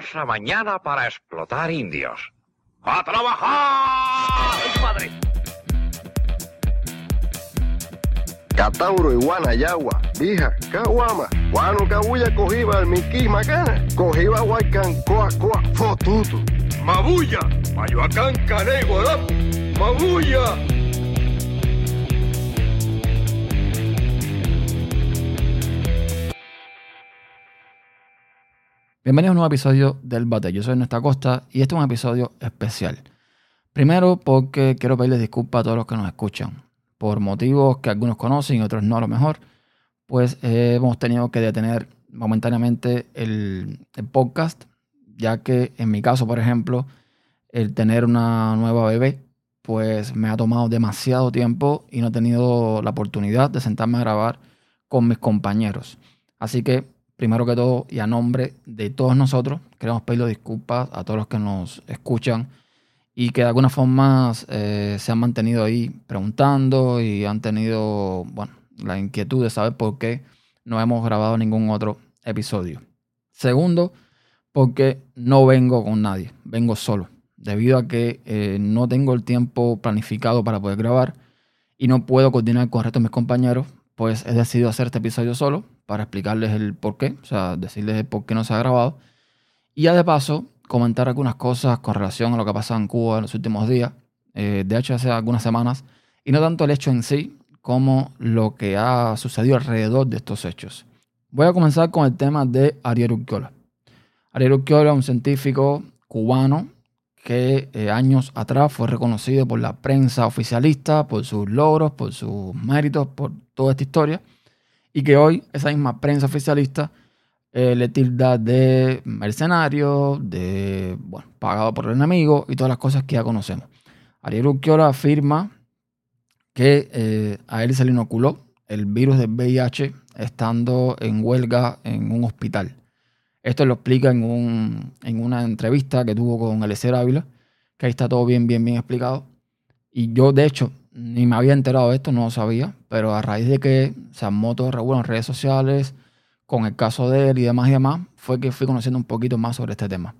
calurosa mañana para explotar indios. ¡A trabajar! ¡Madre! Catauro, Iguana, Yagua, Bija, Caguama, Guano, Cabuya, Cojiba, Miqui, Macana, Cojiba, Huaycan, Coa, Coa, Fotutu, Mabuya, Mayoacán, Guadapu, Mabuya. Bienvenidos a un nuevo episodio del Bate. Yo soy Nuestra Costa y este es un episodio especial. Primero porque quiero pedirles disculpas a todos los que nos escuchan. Por motivos que algunos conocen y otros no a lo mejor, pues eh, hemos tenido que detener momentáneamente el, el podcast, ya que en mi caso, por ejemplo, el tener una nueva bebé, pues me ha tomado demasiado tiempo y no he tenido la oportunidad de sentarme a grabar con mis compañeros. Así que primero que todo y a nombre de todos nosotros, queremos pedirle disculpas a todos los que nos escuchan y que de alguna forma eh, se han mantenido ahí preguntando y han tenido, bueno, la inquietud de saber por qué no hemos grabado ningún otro episodio. Segundo, porque no vengo con nadie, vengo solo, debido a que eh, no tengo el tiempo planificado para poder grabar y no puedo coordinar con el resto de mis compañeros, pues he decidido hacer este episodio solo para explicarles el por qué, o sea, decirles el por qué no se ha grabado. Y ya de paso, comentar algunas cosas con relación a lo que ha pasado en Cuba en los últimos días, eh, de hecho hace algunas semanas, y no tanto el hecho en sí como lo que ha sucedido alrededor de estos hechos. Voy a comenzar con el tema de Ariel Urquiola. Ariel Urquiola, un científico cubano que eh, años atrás fue reconocido por la prensa oficialista, por sus logros, por sus méritos, por toda esta historia y que hoy esa misma prensa oficialista eh, le tilda de mercenario, de bueno, pagado por el enemigo y todas las cosas que ya conocemos. Ariel Urquiola afirma que eh, a él se le inoculó el virus del VIH estando en huelga en un hospital. Esto lo explica en, un, en una entrevista que tuvo con Alessia Ávila, que ahí está todo bien, bien, bien explicado. Y yo, de hecho, ni me había enterado de esto, no lo sabía, pero a raíz de que se armó todo en redes sociales, con el caso de él y demás y demás, fue que fui conociendo un poquito más sobre este tema.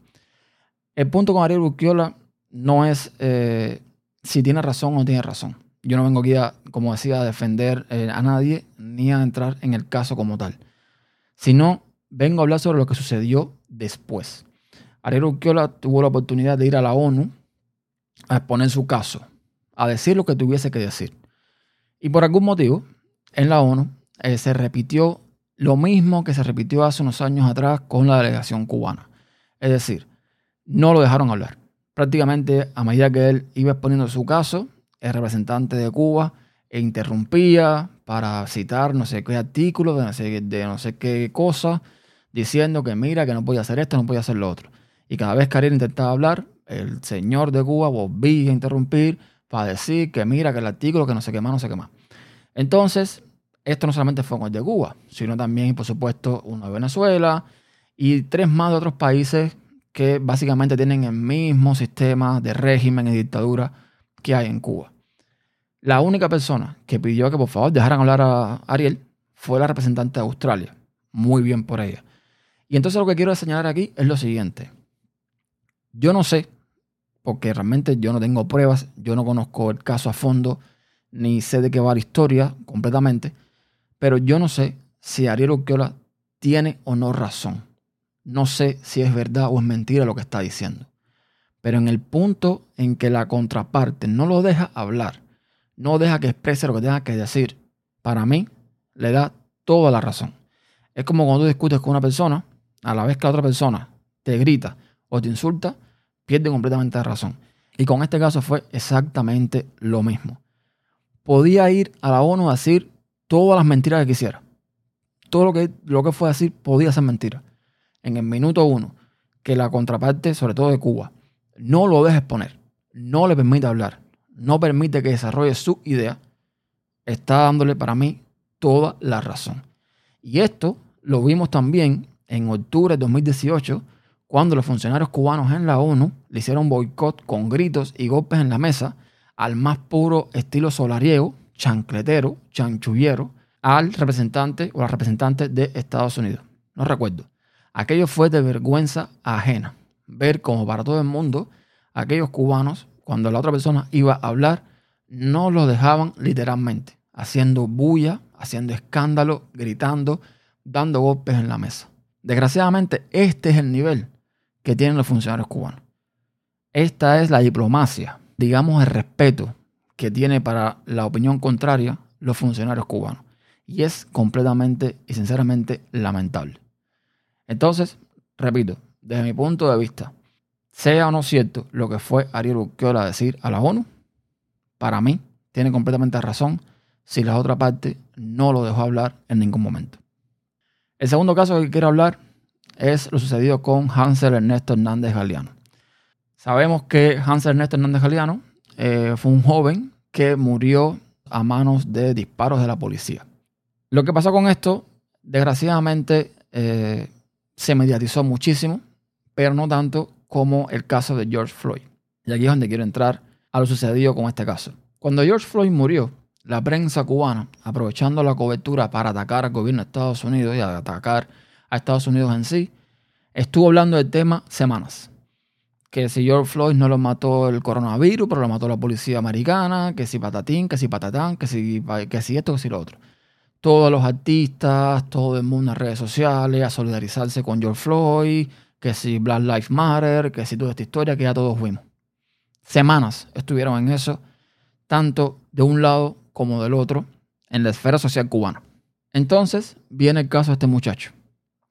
El punto con Ariel Urquiola no es eh, si tiene razón o no tiene razón. Yo no vengo aquí, a, como decía, a defender eh, a nadie ni a entrar en el caso como tal, sino vengo a hablar sobre lo que sucedió después. Ariel Urquiola tuvo la oportunidad de ir a la ONU a exponer su caso a decir lo que tuviese que decir. Y por algún motivo, en la ONU eh, se repitió lo mismo que se repitió hace unos años atrás con la delegación cubana. Es decir, no lo dejaron hablar. Prácticamente a medida que él iba exponiendo su caso, el representante de Cuba interrumpía para citar no sé qué artículo de no sé, de no sé qué cosa, diciendo que mira, que no podía hacer esto, no podía hacer lo otro. Y cada vez que Ariel intentaba hablar, el señor de Cuba volvía a interrumpir para decir que mira, que el artículo, que no sé qué más, no sé qué más. Entonces, esto no solamente fue con el de Cuba, sino también, por supuesto, uno de Venezuela y tres más de otros países que básicamente tienen el mismo sistema de régimen y dictadura que hay en Cuba. La única persona que pidió que por favor dejaran hablar a Ariel fue la representante de Australia. Muy bien por ella. Y entonces lo que quiero señalar aquí es lo siguiente. Yo no sé porque realmente yo no tengo pruebas, yo no conozco el caso a fondo, ni sé de qué va la historia completamente, pero yo no sé si Ariel Urquiola tiene o no razón. No sé si es verdad o es mentira lo que está diciendo. Pero en el punto en que la contraparte no lo deja hablar, no deja que exprese lo que tenga que decir, para mí le da toda la razón. Es como cuando tú discutes con una persona, a la vez que la otra persona te grita o te insulta, pierde completamente la razón. Y con este caso fue exactamente lo mismo. Podía ir a la ONU a decir todas las mentiras que quisiera. Todo lo que, lo que fue a decir podía ser mentira. En el minuto uno, que la contraparte, sobre todo de Cuba, no lo deja exponer, no le permite hablar, no permite que desarrolle su idea, está dándole para mí toda la razón. Y esto lo vimos también en octubre de 2018 cuando los funcionarios cubanos en la ONU le hicieron boicot con gritos y golpes en la mesa al más puro estilo solariego, chancletero, chanchullero, al representante o la representante de Estados Unidos. No recuerdo. Aquello fue de vergüenza ajena. Ver como para todo el mundo, aquellos cubanos, cuando la otra persona iba a hablar, no lo dejaban literalmente, haciendo bulla, haciendo escándalo, gritando, dando golpes en la mesa. Desgraciadamente, este es el nivel que tienen los funcionarios cubanos. Esta es la diplomacia, digamos el respeto que tiene para la opinión contraria los funcionarios cubanos. Y es completamente y sinceramente lamentable. Entonces, repito, desde mi punto de vista, sea o no cierto lo que fue Ariel Urquiola decir a la ONU, para mí tiene completamente razón si la otra parte no lo dejó hablar en ningún momento. El segundo caso que quiero hablar es lo sucedido con Hansel Ernesto Hernández Galeano. Sabemos que Hansel Ernesto Hernández Galeano eh, fue un joven que murió a manos de disparos de la policía. Lo que pasó con esto, desgraciadamente, eh, se mediatizó muchísimo, pero no tanto como el caso de George Floyd. Y aquí es donde quiero entrar a lo sucedido con este caso. Cuando George Floyd murió, la prensa cubana, aprovechando la cobertura para atacar al gobierno de Estados Unidos y atacar a Estados Unidos en sí, estuvo hablando del tema semanas. Que si George Floyd no lo mató el coronavirus, pero lo mató la policía americana, que si patatín, que si patatán, que si, que si esto, que si lo otro. Todos los artistas, todo el mundo en redes sociales, a solidarizarse con George Floyd, que si Black Lives Matter, que si toda esta historia que ya todos vimos. Semanas estuvieron en eso, tanto de un lado como del otro, en la esfera social cubana. Entonces viene el caso de este muchacho,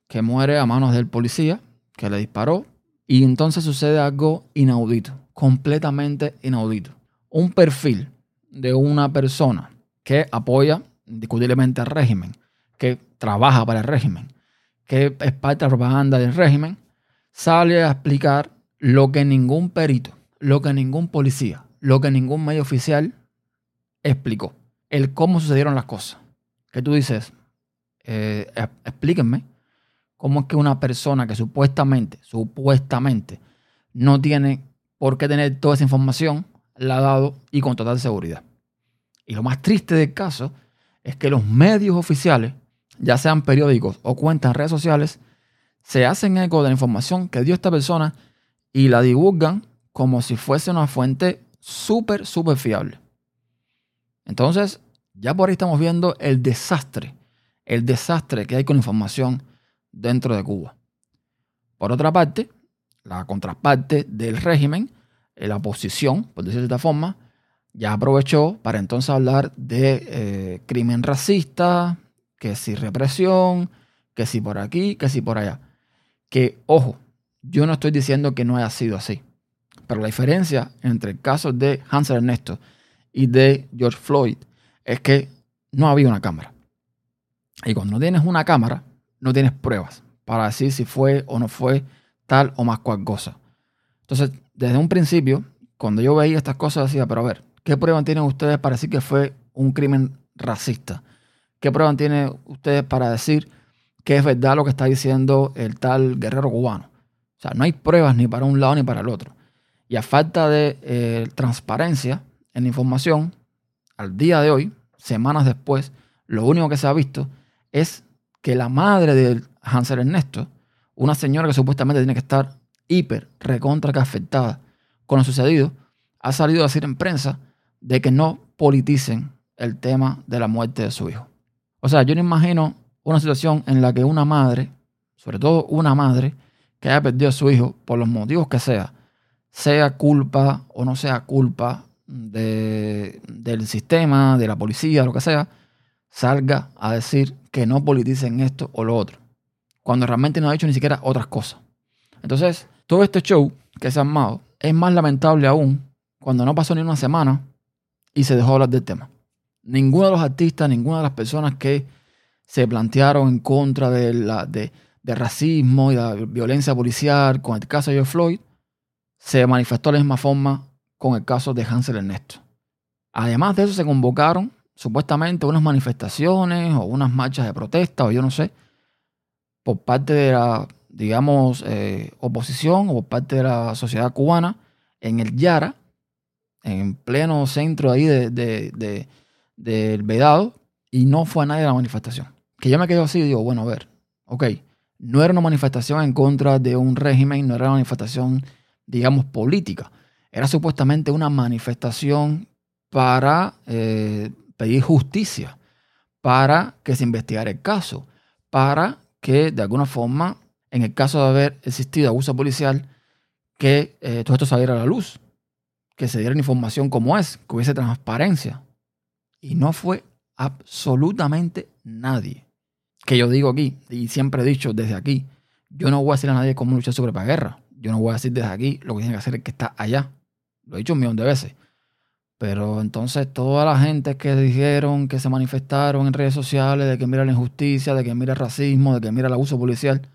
que muere a manos del policía, que le disparó, y entonces sucede algo inaudito, completamente inaudito. Un perfil de una persona que apoya indiscutiblemente al régimen, que trabaja para el régimen, que es parte de la propaganda del régimen, sale a explicar lo que ningún perito, lo que ningún policía, lo que ningún medio oficial explicó. El cómo sucedieron las cosas. Que tú dices, eh, explíquenme cómo es que una persona que supuestamente, supuestamente, no tiene por qué tener toda esa información, la ha dado y con total seguridad. Y lo más triste del caso es que los medios oficiales, ya sean periódicos o cuentas en redes sociales, se hacen eco de la información que dio esta persona y la divulgan como si fuese una fuente súper, súper fiable. Entonces, ya por ahí estamos viendo el desastre, el desastre que hay con la información dentro de Cuba. Por otra parte, la contraparte del régimen, la oposición, por decirlo de esta forma, ya aprovechó para entonces hablar de eh, crimen racista, que si represión, que si por aquí, que si por allá. Que, ojo, yo no estoy diciendo que no haya sido así. Pero la diferencia entre el caso de Hansel Ernesto y de George Floyd es que no había una cámara. Y cuando no tienes una cámara, no tienes pruebas para decir si fue o no fue tal o más cual cosa. Entonces, desde un principio, cuando yo veía estas cosas, decía, pero a ver, ¿qué pruebas tienen ustedes para decir que fue un crimen racista? ¿Qué pruebas tienen ustedes para decir que es verdad lo que está diciendo el tal guerrero cubano? O sea, no hay pruebas ni para un lado ni para el otro. Y a falta de eh, transparencia en información, al día de hoy, semanas después, lo único que se ha visto es que la madre de Hansel Ernesto, una señora que supuestamente tiene que estar hiper, recontra que afectada con lo sucedido, ha salido a decir en prensa de que no politicen el tema de la muerte de su hijo. O sea, yo no imagino una situación en la que una madre, sobre todo una madre, que haya perdido a su hijo por los motivos que sea, sea culpa o no sea culpa de, del sistema, de la policía, lo que sea, salga a decir que no politicen esto o lo otro, cuando realmente no ha dicho ni siquiera otras cosas. Entonces, todo este show que se ha armado es más lamentable aún cuando no pasó ni una semana y se dejó hablar del tema. Ninguno de los artistas, ninguna de las personas que se plantearon en contra de, la, de, de racismo y la violencia policial con el caso de George Floyd se manifestó de la misma forma con el caso de Hansel Ernesto. Además de eso, se convocaron supuestamente unas manifestaciones o unas marchas de protesta o yo no sé, por parte de la, digamos, eh, oposición o por parte de la sociedad cubana en el Yara, en pleno centro ahí del de, de, Vedado, y no fue a nadie la manifestación. Que yo me quedo así y digo, bueno, a ver, ok, no era una manifestación en contra de un régimen, no era una manifestación, digamos, política. Era supuestamente una manifestación para eh, pedir justicia, para que se investigara el caso, para que de alguna forma, en el caso de haber existido abuso policial, que eh, todo esto saliera a la luz, que se diera información como es, que hubiese transparencia. Y no fue absolutamente nadie. Que yo digo aquí, y siempre he dicho desde aquí, yo no voy a decir a nadie cómo luchar sobre la guerra. Yo no voy a decir desde aquí lo que tiene que hacer el que está allá. Lo he dicho un millón de veces. Pero entonces toda la gente que dijeron, que se manifestaron en redes sociales, de que mira la injusticia, de que mira el racismo, de que mira el abuso policial,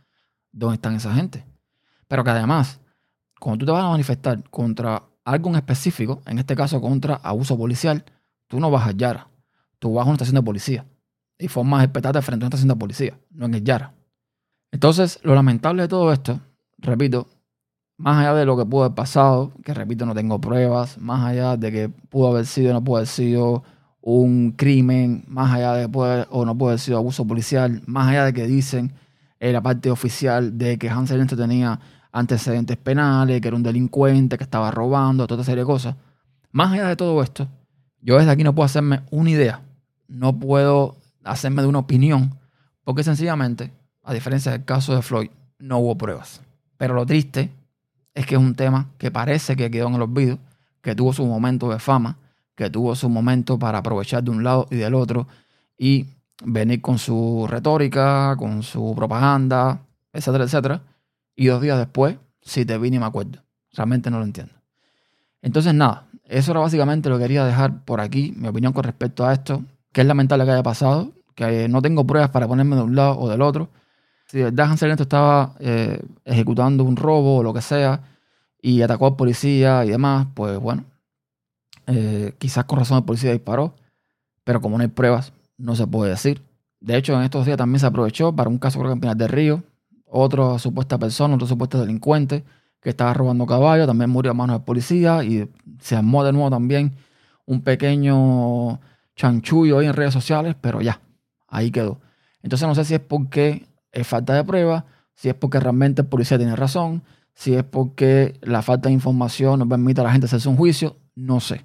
¿dónde están esa gente? Pero que además, cuando tú te vas a manifestar contra algo en específico, en este caso contra abuso policial, tú no vas a Yara, tú vas a una estación de policía y formas espetarte frente a una estación de policía, no en el Yara. Entonces, lo lamentable de todo esto, repito, más allá de lo que pudo haber pasado, que repito, no tengo pruebas, más allá de que pudo haber sido o no pudo haber sido un crimen, más allá de que o no pudo haber sido abuso policial, más allá de que dicen en la parte oficial de que Hansel tenía antecedentes penales, que era un delincuente, que estaba robando, toda esa serie de cosas. Más allá de todo esto, yo desde aquí no puedo hacerme una idea, no puedo hacerme de una opinión, porque sencillamente, a diferencia del caso de Floyd, no hubo pruebas. Pero lo triste es que es un tema que parece que quedó en el olvido, que tuvo su momento de fama, que tuvo su momento para aprovechar de un lado y del otro y venir con su retórica, con su propaganda, etcétera, etcétera. Y dos días después, si te vi ni me acuerdo. Realmente no lo entiendo. Entonces, nada, eso era básicamente lo que quería dejar por aquí, mi opinión con respecto a esto, que es lamentable que haya pasado, que no tengo pruebas para ponerme de un lado o del otro, si de verdad Hansel estaba eh, ejecutando un robo o lo que sea y atacó al policía y demás, pues bueno, eh, quizás con razón el policía disparó, pero como no hay pruebas, no se puede decir. De hecho, en estos días también se aprovechó para un caso creo que en Pinar Río, otra supuesta persona, otro supuesto delincuente que estaba robando caballos, también murió a manos del policía y se armó de nuevo también un pequeño chanchullo ahí en redes sociales, pero ya, ahí quedó. Entonces no sé si es porque es falta de prueba, si es porque realmente el policía tiene razón, si es porque la falta de información no permite a la gente hacerse un juicio, no sé.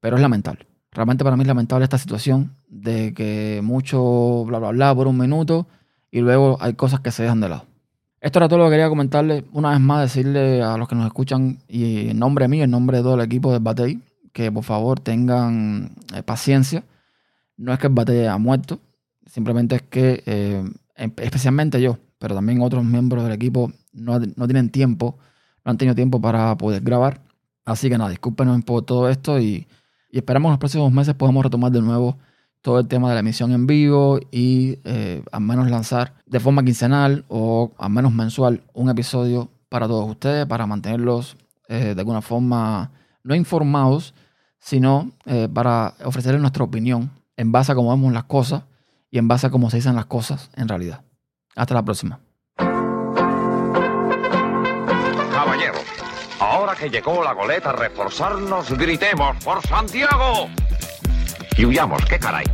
Pero es lamentable. Realmente para mí es lamentable esta situación de que mucho bla bla bla por un minuto y luego hay cosas que se dejan de lado. Esto era todo lo que quería comentarle. Una vez más, decirle a los que nos escuchan y en nombre mío, en nombre de todo el equipo del Batey, que por favor tengan eh, paciencia. No es que el Batey haya muerto, simplemente es que eh, especialmente yo, pero también otros miembros del equipo no, tienen tiempo, no han tenido tiempo para poder grabar. Así que nada, discúlpenos por todo esto y, esperamos en los próximos meses podamos retomar de nuevo todo el tema de la emisión en vivo y eh, al menos lanzar de forma quincenal o al menos mensual un episodio para todos ustedes, para mantenerlos eh, de alguna forma no informados, sino eh, para ofrecerles nuestra opinión en base a cómo vemos las cosas y en base a cómo se dicen las cosas en realidad. Hasta la próxima. Caballeros, ahora que llegó la goleta a reforzarnos, gritemos por Santiago. Y huyamos, qué caray.